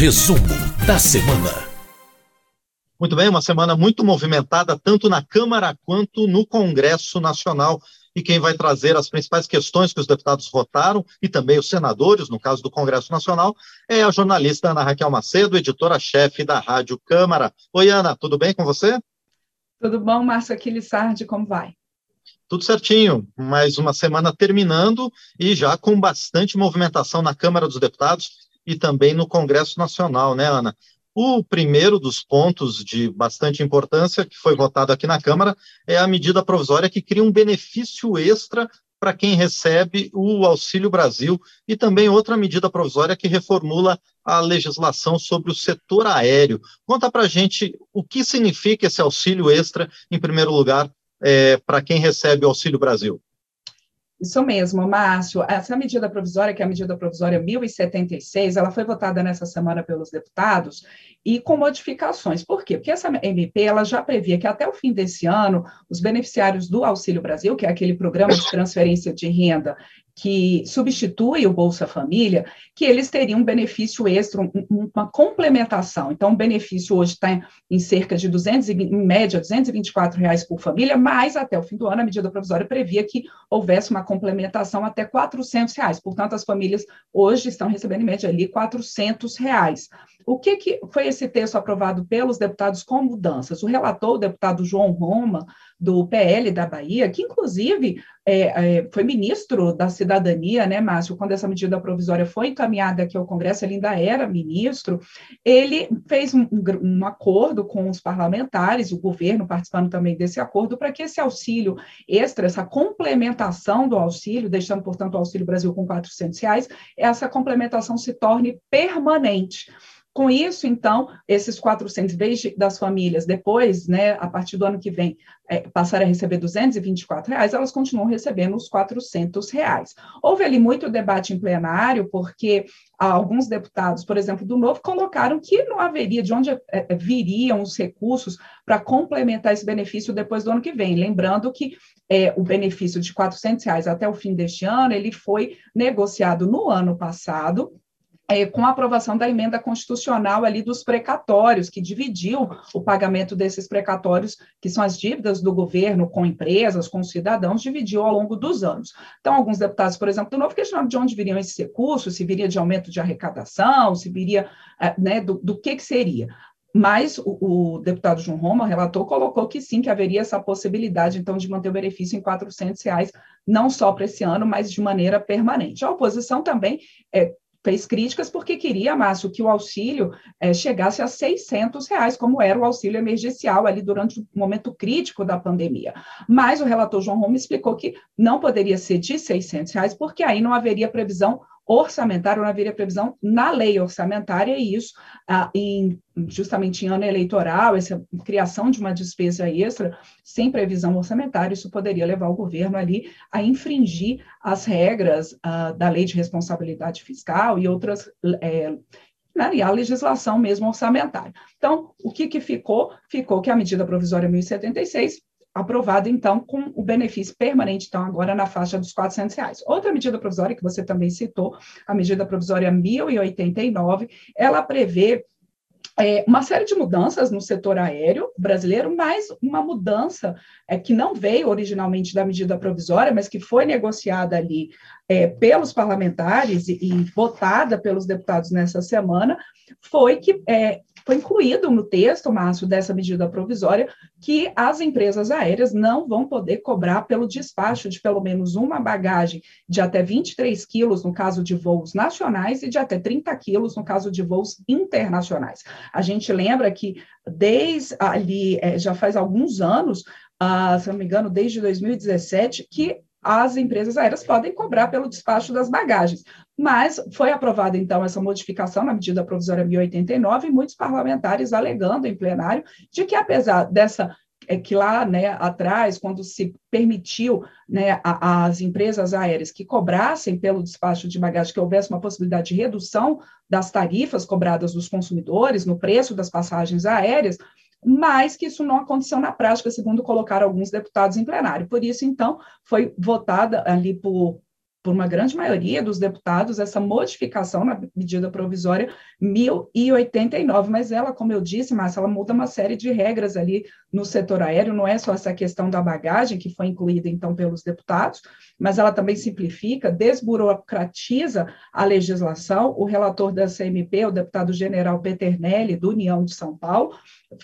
Resumo da semana. Muito bem, uma semana muito movimentada, tanto na Câmara quanto no Congresso Nacional. E quem vai trazer as principais questões que os deputados votaram, e também os senadores, no caso do Congresso Nacional, é a jornalista Ana Raquel Macedo, editora-chefe da Rádio Câmara. Oi, Ana, tudo bem com você? Tudo bom, Márcio Aquilissardi, como vai? Tudo certinho, mais uma semana terminando e já com bastante movimentação na Câmara dos Deputados e também no Congresso Nacional, né, Ana? O primeiro dos pontos de bastante importância que foi votado aqui na Câmara é a medida provisória que cria um benefício extra para quem recebe o Auxílio Brasil e também outra medida provisória que reformula a legislação sobre o setor aéreo. Conta para a gente o que significa esse auxílio extra, em primeiro lugar, é, para quem recebe o Auxílio Brasil. Isso mesmo, Márcio. Essa medida provisória, que é a medida provisória 1076, ela foi votada nessa semana pelos deputados e com modificações. Por quê? Porque essa MP ela já previa que até o fim desse ano, os beneficiários do Auxílio Brasil, que é aquele programa de transferência de renda que substitui o Bolsa Família, que eles teriam um benefício extra, um, uma complementação. Então, o benefício hoje está em cerca de 220, em média, 224 reais por família, mas até o fim do ano a medida provisória previa que houvesse uma complementação até 400 reais. Portanto, as famílias hoje estão recebendo em média ali 400 reais. O que, que foi esse texto aprovado pelos deputados com mudanças? O relator, o deputado João Roma, do PL da Bahia, que inclusive é, é, foi ministro da Cidadania, né, Márcio, quando essa medida provisória foi encaminhada aqui ao Congresso, ele ainda era ministro, ele fez um, um acordo com os parlamentares, o governo participando também desse acordo, para que esse auxílio extra, essa complementação do auxílio, deixando, portanto, o Auxílio Brasil com 400 reais, essa complementação se torne permanente. Com isso, então, esses 400, desde das famílias, depois, né, a partir do ano que vem, é, passarem a receber 224 reais, elas continuam recebendo os 400 reais. Houve ali muito debate em plenário, porque alguns deputados, por exemplo, do Novo, colocaram que não haveria de onde é, é viriam os recursos para complementar esse benefício depois do ano que vem. Lembrando que é, o benefício de 400 reais até o fim deste ano, ele foi negociado no ano passado, é, com a aprovação da emenda constitucional ali dos precatórios, que dividiu o pagamento desses precatórios, que são as dívidas do governo com empresas, com cidadãos, dividiu ao longo dos anos. Então, alguns deputados, por exemplo, do Novo questionaram de onde viriam esses recursos, se viria de aumento de arrecadação, se viria, é, né, do, do que, que seria. Mas o, o, deputado João Roma, relator, colocou que sim, que haveria essa possibilidade, então, de manter o benefício em 400 reais, não só para esse ano, mas de maneira permanente. A oposição também é, fez críticas porque queria, Márcio, que o auxílio é, chegasse a 600 reais, como era o auxílio emergencial ali durante o momento crítico da pandemia. Mas o relator João Roma explicou que não poderia ser de 600 reais, porque aí não haveria previsão orçamentária, não haveria previsão na lei orçamentária, e isso, ah, em, justamente em ano eleitoral, essa criação de uma despesa extra sem previsão orçamentária, isso poderia levar o governo ali a infringir as regras ah, da lei de responsabilidade fiscal e outras. É, né, e a legislação mesmo orçamentária. Então, o que, que ficou? Ficou que a medida provisória 1076 aprovado, então, com o benefício permanente, então, agora na faixa dos 400 reais. Outra medida provisória que você também citou, a medida provisória 1089, ela prevê é, uma série de mudanças no setor aéreo brasileiro, mas uma mudança é, que não veio originalmente da medida provisória, mas que foi negociada ali é, pelos parlamentares e, e, votada pelos deputados nessa semana, foi que é, foi incluído no texto, Márcio, dessa medida provisória, que as empresas aéreas não vão poder cobrar pelo despacho de pelo menos uma bagagem de até 23 quilos no caso de voos nacionais e de até 30 quilos no caso de voos internacionais. A gente lembra que desde ali, é, já faz alguns anos, ah, se não me engano, desde 2017, que as empresas aéreas podem cobrar pelo despacho das bagagens. Mas foi aprovada, então, essa modificação na medida provisória 1089, e muitos parlamentares alegando em plenário de que, apesar dessa é que lá né, atrás, quando se permitiu né, a, as empresas aéreas que cobrassem pelo despacho de bagagem, que houvesse uma possibilidade de redução das tarifas cobradas dos consumidores no preço das passagens aéreas, mas que isso não aconteceu na prática, segundo colocaram alguns deputados em plenário. Por isso, então, foi votada ali por por uma grande maioria dos deputados, essa modificação na medida provisória 1089, mas ela, como eu disse, Márcia, ela muda uma série de regras ali no setor aéreo, não é só essa questão da bagagem, que foi incluída, então, pelos deputados, mas ela também simplifica, desburocratiza a legislação. O relator da CMP, o deputado general Peternelli, do União de São Paulo,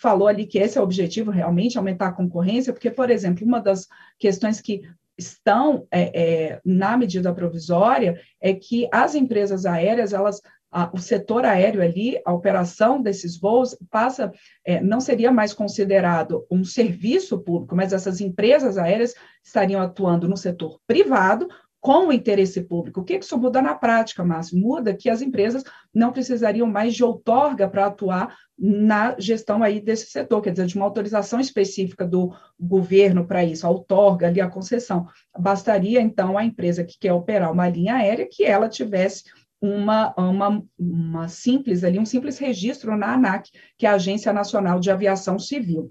falou ali que esse é o objetivo, realmente, aumentar a concorrência, porque, por exemplo, uma das questões que estão é, é, na medida provisória é que as empresas aéreas, elas a, o setor aéreo ali, a operação desses voos passa, é, não seria mais considerado um serviço público, mas essas empresas aéreas estariam atuando no setor privado, com o interesse público. O que isso muda na prática, Márcio? Muda que as empresas não precisariam mais de outorga para atuar na gestão aí desse setor, quer dizer, de uma autorização específica do governo para isso, a outorga ali, a concessão. Bastaria, então, a empresa que quer operar uma linha aérea que ela tivesse uma, uma, uma simples ali, um simples registro na ANAC, que é a Agência Nacional de Aviação Civil.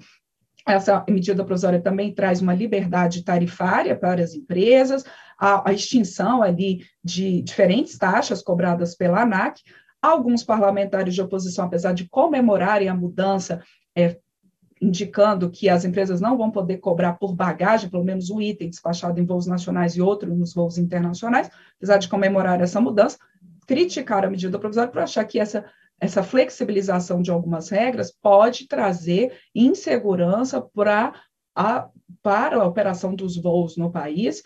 Essa medida provisória também traz uma liberdade tarifária para as empresas, a, a extinção ali de diferentes taxas cobradas pela ANAC. Alguns parlamentares de oposição, apesar de comemorarem a mudança, é, indicando que as empresas não vão poder cobrar por bagagem, pelo menos um item despachado em voos nacionais e outro nos voos internacionais, apesar de comemorar essa mudança, criticaram a medida provisória por achar que essa, essa flexibilização de algumas regras pode trazer insegurança para a, para a operação dos voos no país,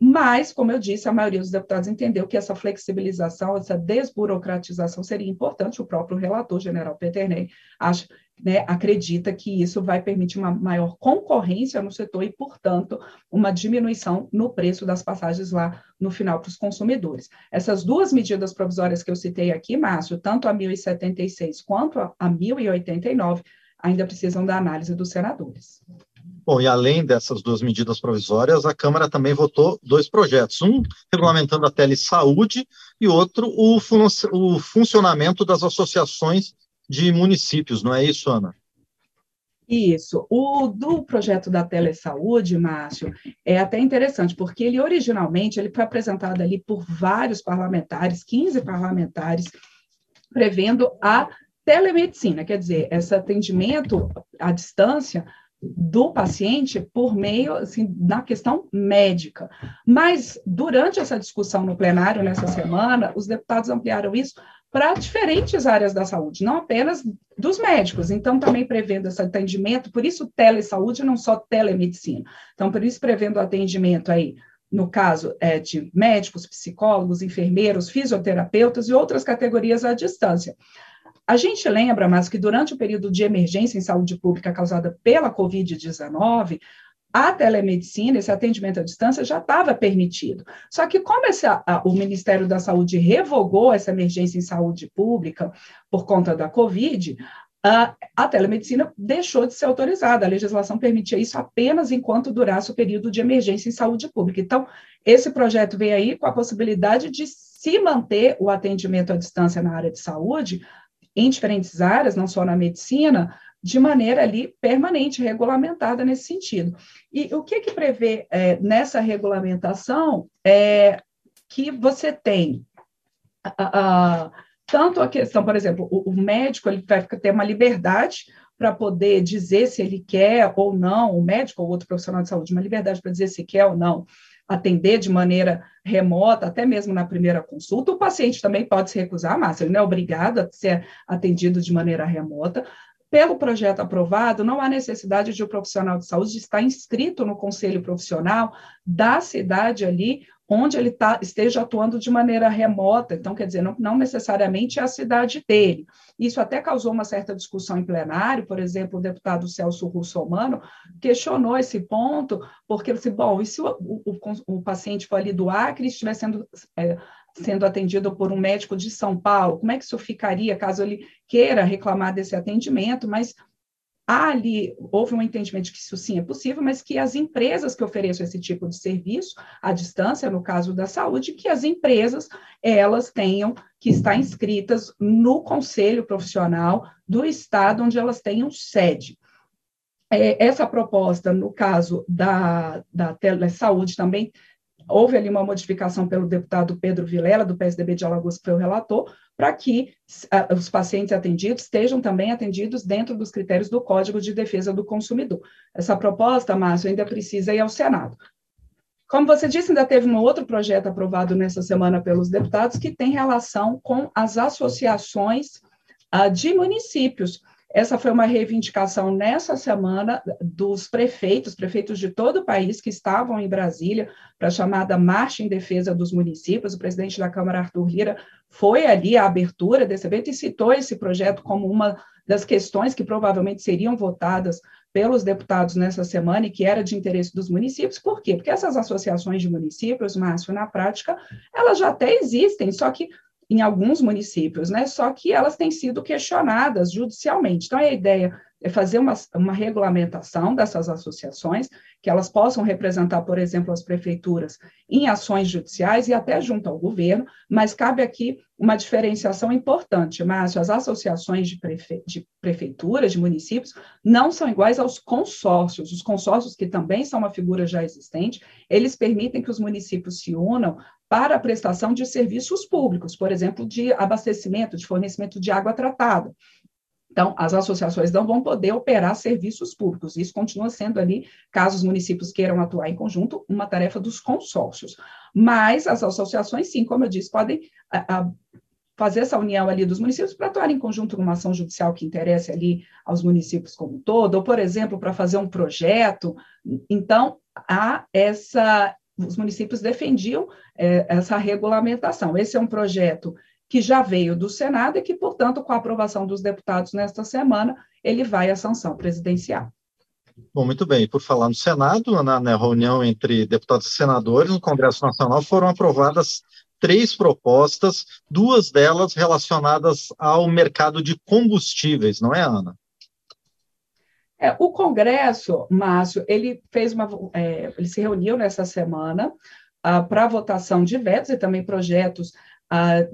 mas, como eu disse, a maioria dos deputados entendeu que essa flexibilização, essa desburocratização seria importante. O próprio relator general Peternelli acha, né, acredita que isso vai permitir uma maior concorrência no setor e, portanto, uma diminuição no preço das passagens lá no final para os consumidores. Essas duas medidas provisórias que eu citei aqui, Márcio, tanto a 1076 quanto a 1089, ainda precisam da análise dos senadores. Bom, e além dessas duas medidas provisórias, a Câmara também votou dois projetos, um regulamentando a telesaúde e outro o, fun o funcionamento das associações de municípios, não é isso, Ana? Isso. O do projeto da telesaúde, Márcio, é até interessante, porque ele originalmente ele foi apresentado ali por vários parlamentares, 15 parlamentares, prevendo a telemedicina, quer dizer, esse atendimento à distância do paciente por meio, assim, na questão médica. Mas, durante essa discussão no plenário, nessa semana, os deputados ampliaram isso para diferentes áreas da saúde, não apenas dos médicos. Então, também prevendo esse atendimento, por isso telesaúde, não só telemedicina. Então, por isso prevendo atendimento aí, no caso é, de médicos, psicólogos, enfermeiros, fisioterapeutas e outras categorias à distância. A gente lembra, mas que durante o período de emergência em saúde pública causada pela Covid-19, a telemedicina, esse atendimento à distância, já estava permitido. Só que, como esse, a, o Ministério da Saúde revogou essa emergência em saúde pública por conta da Covid, a, a telemedicina deixou de ser autorizada. A legislação permitia isso apenas enquanto durasse o período de emergência em saúde pública. Então, esse projeto vem aí com a possibilidade de se manter o atendimento à distância na área de saúde, em diferentes áreas, não só na medicina, de maneira ali permanente, regulamentada nesse sentido. E o que que prevê é, nessa regulamentação é que você tem a, tanto a questão, por exemplo, o, o médico ele vai ter uma liberdade para poder dizer se ele quer ou não, o médico ou outro profissional de saúde, uma liberdade para dizer se quer ou não atender de maneira remota, até mesmo na primeira consulta. O paciente também pode se recusar, mas ele não é obrigado a ser atendido de maneira remota. Pelo projeto aprovado, não há necessidade de o um profissional de saúde estar inscrito no conselho profissional da cidade ali onde ele tá, esteja atuando de maneira remota, então, quer dizer, não, não necessariamente é a cidade dele. Isso até causou uma certa discussão em plenário, por exemplo, o deputado Celso Russomano questionou esse ponto, porque ele disse, bom, e se o, o, o paciente for ali do Acre estiver sendo, é, sendo atendido por um médico de São Paulo, como é que isso ficaria caso ele queira reclamar desse atendimento, mas há ali, houve um entendimento de que isso sim é possível, mas que as empresas que ofereçam esse tipo de serviço à distância, no caso da saúde, que as empresas, elas tenham que estar inscritas no conselho profissional do estado onde elas tenham sede. É, essa proposta, no caso da, da telesaúde, também houve ali uma modificação pelo deputado Pedro Vilela, do PSDB de Alagoas, que foi o relator, para que uh, os pacientes atendidos estejam também atendidos dentro dos critérios do Código de Defesa do Consumidor. Essa proposta, Márcio, ainda precisa ir ao Senado. Como você disse, ainda teve um outro projeto aprovado nessa semana pelos deputados que tem relação com as associações uh, de municípios. Essa foi uma reivindicação nessa semana dos prefeitos, prefeitos de todo o país que estavam em Brasília para a chamada Marcha em Defesa dos Municípios. O presidente da Câmara, Arthur Lira, foi ali à abertura desse evento e citou esse projeto como uma das questões que provavelmente seriam votadas pelos deputados nessa semana e que era de interesse dos municípios. Por quê? Porque essas associações de municípios, Márcio, na prática, elas já até existem, só que em alguns municípios, né? Só que elas têm sido questionadas judicialmente. Então, a ideia é fazer uma, uma regulamentação dessas associações, que elas possam representar, por exemplo, as prefeituras em ações judiciais e até junto ao governo, mas cabe aqui uma diferenciação importante, Márcio, as associações de, prefe... de prefeituras, de municípios, não são iguais aos consórcios. Os consórcios, que também são uma figura já existente, eles permitem que os municípios se unam para a prestação de serviços públicos, por exemplo, de abastecimento, de fornecimento de água tratada. Então, as associações não vão poder operar serviços públicos. Isso continua sendo ali, caso os municípios queiram atuar em conjunto, uma tarefa dos consórcios. Mas as associações, sim, como eu disse, podem a, a, fazer essa união ali dos municípios para atuar em conjunto numa ação judicial que interesse ali aos municípios como um todo, ou, por exemplo, para fazer um projeto. Então, há essa. Os municípios defendiam é, essa regulamentação. Esse é um projeto que já veio do Senado e que, portanto, com a aprovação dos deputados nesta semana, ele vai à sanção presidencial. Bom, muito bem. Por falar no Senado, na, na, reunião entre deputados e senadores no Congresso Nacional foram aprovadas três propostas, duas delas relacionadas ao mercado de combustíveis, não é, Ana? É, o Congresso, Márcio, ele fez uma, é, ele se reuniu nessa semana ah, para votação de vetos e também projetos uh,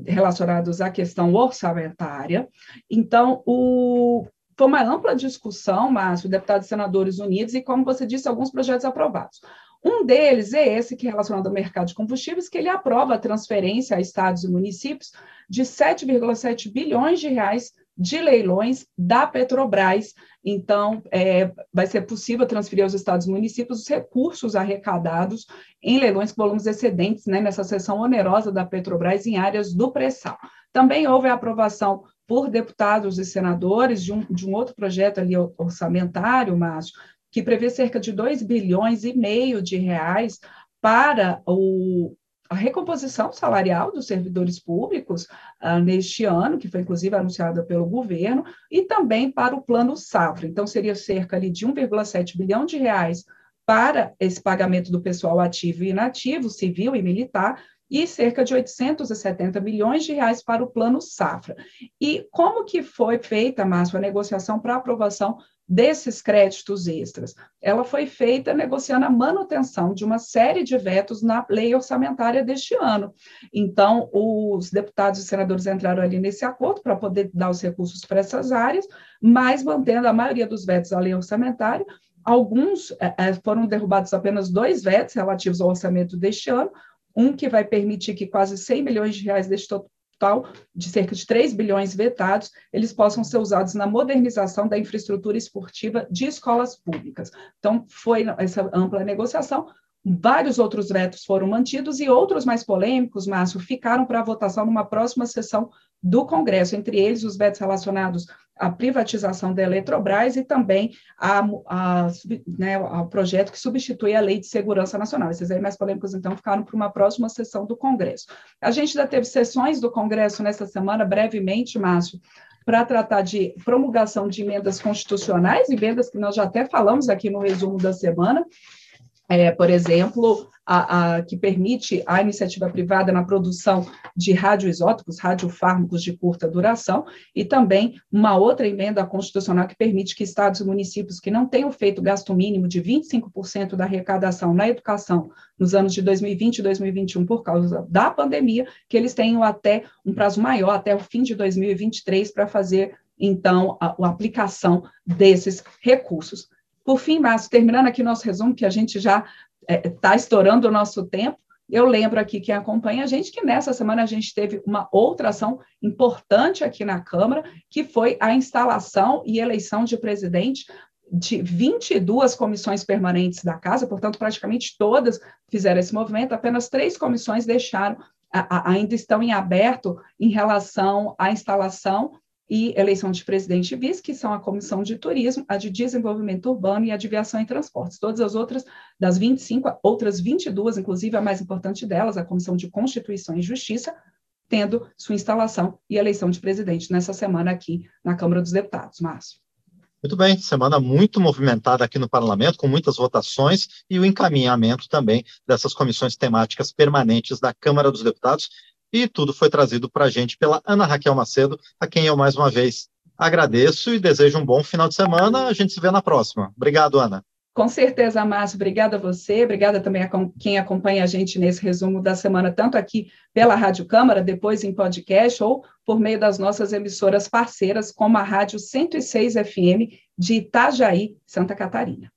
relacionados à questão orçamentária. Então, o, foi uma ampla discussão, Márcio, deputados e senadores unidos, e, como você disse, alguns projetos aprovados. Um deles é esse que é relacionado ao mercado de combustíveis, que ele aprova a transferência a estados e municípios de 7,7 bilhões de reais de leilões da Petrobras. Então, é, vai ser possível transferir aos estados e municípios os recursos arrecadados em leilões com volumes excedentes, né, nessa seção onerosa da Petrobras em áreas do pré-sal. Também houve a aprovação por deputados e senadores de um, de um outro projeto ali orçamentário, Márcio, que prevê cerca de 2 bilhões e meio de reais para o, a recomposição salarial dos servidores públicos uh, neste ano, que foi inclusive anunciada pelo governo, e também para o plano safra. Então, seria cerca ali, de 1,7 bilhão de reais para esse pagamento do pessoal ativo e inativo, civil e militar, e cerca de 870 milhões de reais para o plano safra. E como que foi feita, Márcio, a negociação para aprovação desses créditos extras. Ela foi feita negociando a manutenção de uma série de vetos na lei orçamentária deste ano. Então, os deputados e senadores entraram ali nesse acordo para poder dar os recursos para essas áreas, mas mantendo a maioria dos vetos à lei orçamentária. Alguns é, foram derrubados apenas dois vetos relativos ao orçamento deste ano, um que vai permitir que quase 100 milhões de reais deste total de cerca de 3 bilhões vetados, eles possam ser usados na modernização da infraestrutura esportiva de escolas públicas. Então, foi essa ampla negociação. Vários outros vetos foram mantidos e outros mais polêmicos, Márcio, ficaram para votação numa próxima sessão do Congresso, entre eles os vetos relacionados à privatização da Eletrobras e também a, né, ao projeto que substitui a Lei de Segurança Nacional. Esses aí mais polêmicos, então, ficaram para uma próxima sessão do Congresso. A gente já teve sessões do Congresso nessa semana, brevemente, Márcio, para tratar de promulgação de emendas constitucionais, emendas que nós já até falamos aqui no resumo da semana, é, por exemplo, a, a, que permite a iniciativa privada na produção de radioisótopos, radiofármacos de curta duração, e também uma outra emenda constitucional que permite que estados e municípios que não tenham feito gasto mínimo de 25% da arrecadação na educação nos anos de 2020 e 2021 por causa da pandemia, que eles tenham até um prazo maior, até o fim de 2023, para fazer então a, a aplicação desses recursos. Por fim, Márcio, terminando aqui nosso resumo, que a gente já está é, estourando o nosso tempo, Eu lembro aqui quem acompanha a gente que nessa semana a gente teve uma outra ação importante aqui na Câmara, que foi a instalação e eleição de presidente de 22 comissões permanentes da casa, portanto, praticamente todas fizeram esse movimento, apenas três comissões deixaram, a, a, ainda estão em aberto em relação à instalação e eleição de presidente e vice, que são a Comissão de Turismo, a de Desenvolvimento Urbano e a de Viação e Transportes. Todas as outras, das 25, outras 22, inclusive a mais importante delas, a Comissão de Constituição e Justiça, tendo sua instalação e eleição de presidente nessa semana aqui na Câmara dos Deputados. Márcio. Muito bem, semana muito movimentada aqui no Parlamento, com muitas votações e o encaminhamento também dessas comissões temáticas permanentes da Câmara dos Deputados. E tudo foi trazido para a gente pela Ana Raquel Macedo, a quem eu mais uma vez agradeço e desejo um bom final de semana. A gente se vê na próxima. Obrigado, Ana. Com certeza, Márcio. Obrigada a você, obrigada também a quem acompanha a gente nesse resumo da semana, tanto aqui pela Rádio Câmara, depois em podcast, ou por meio das nossas emissoras parceiras, como a Rádio 106 FM de Itajaí, Santa Catarina.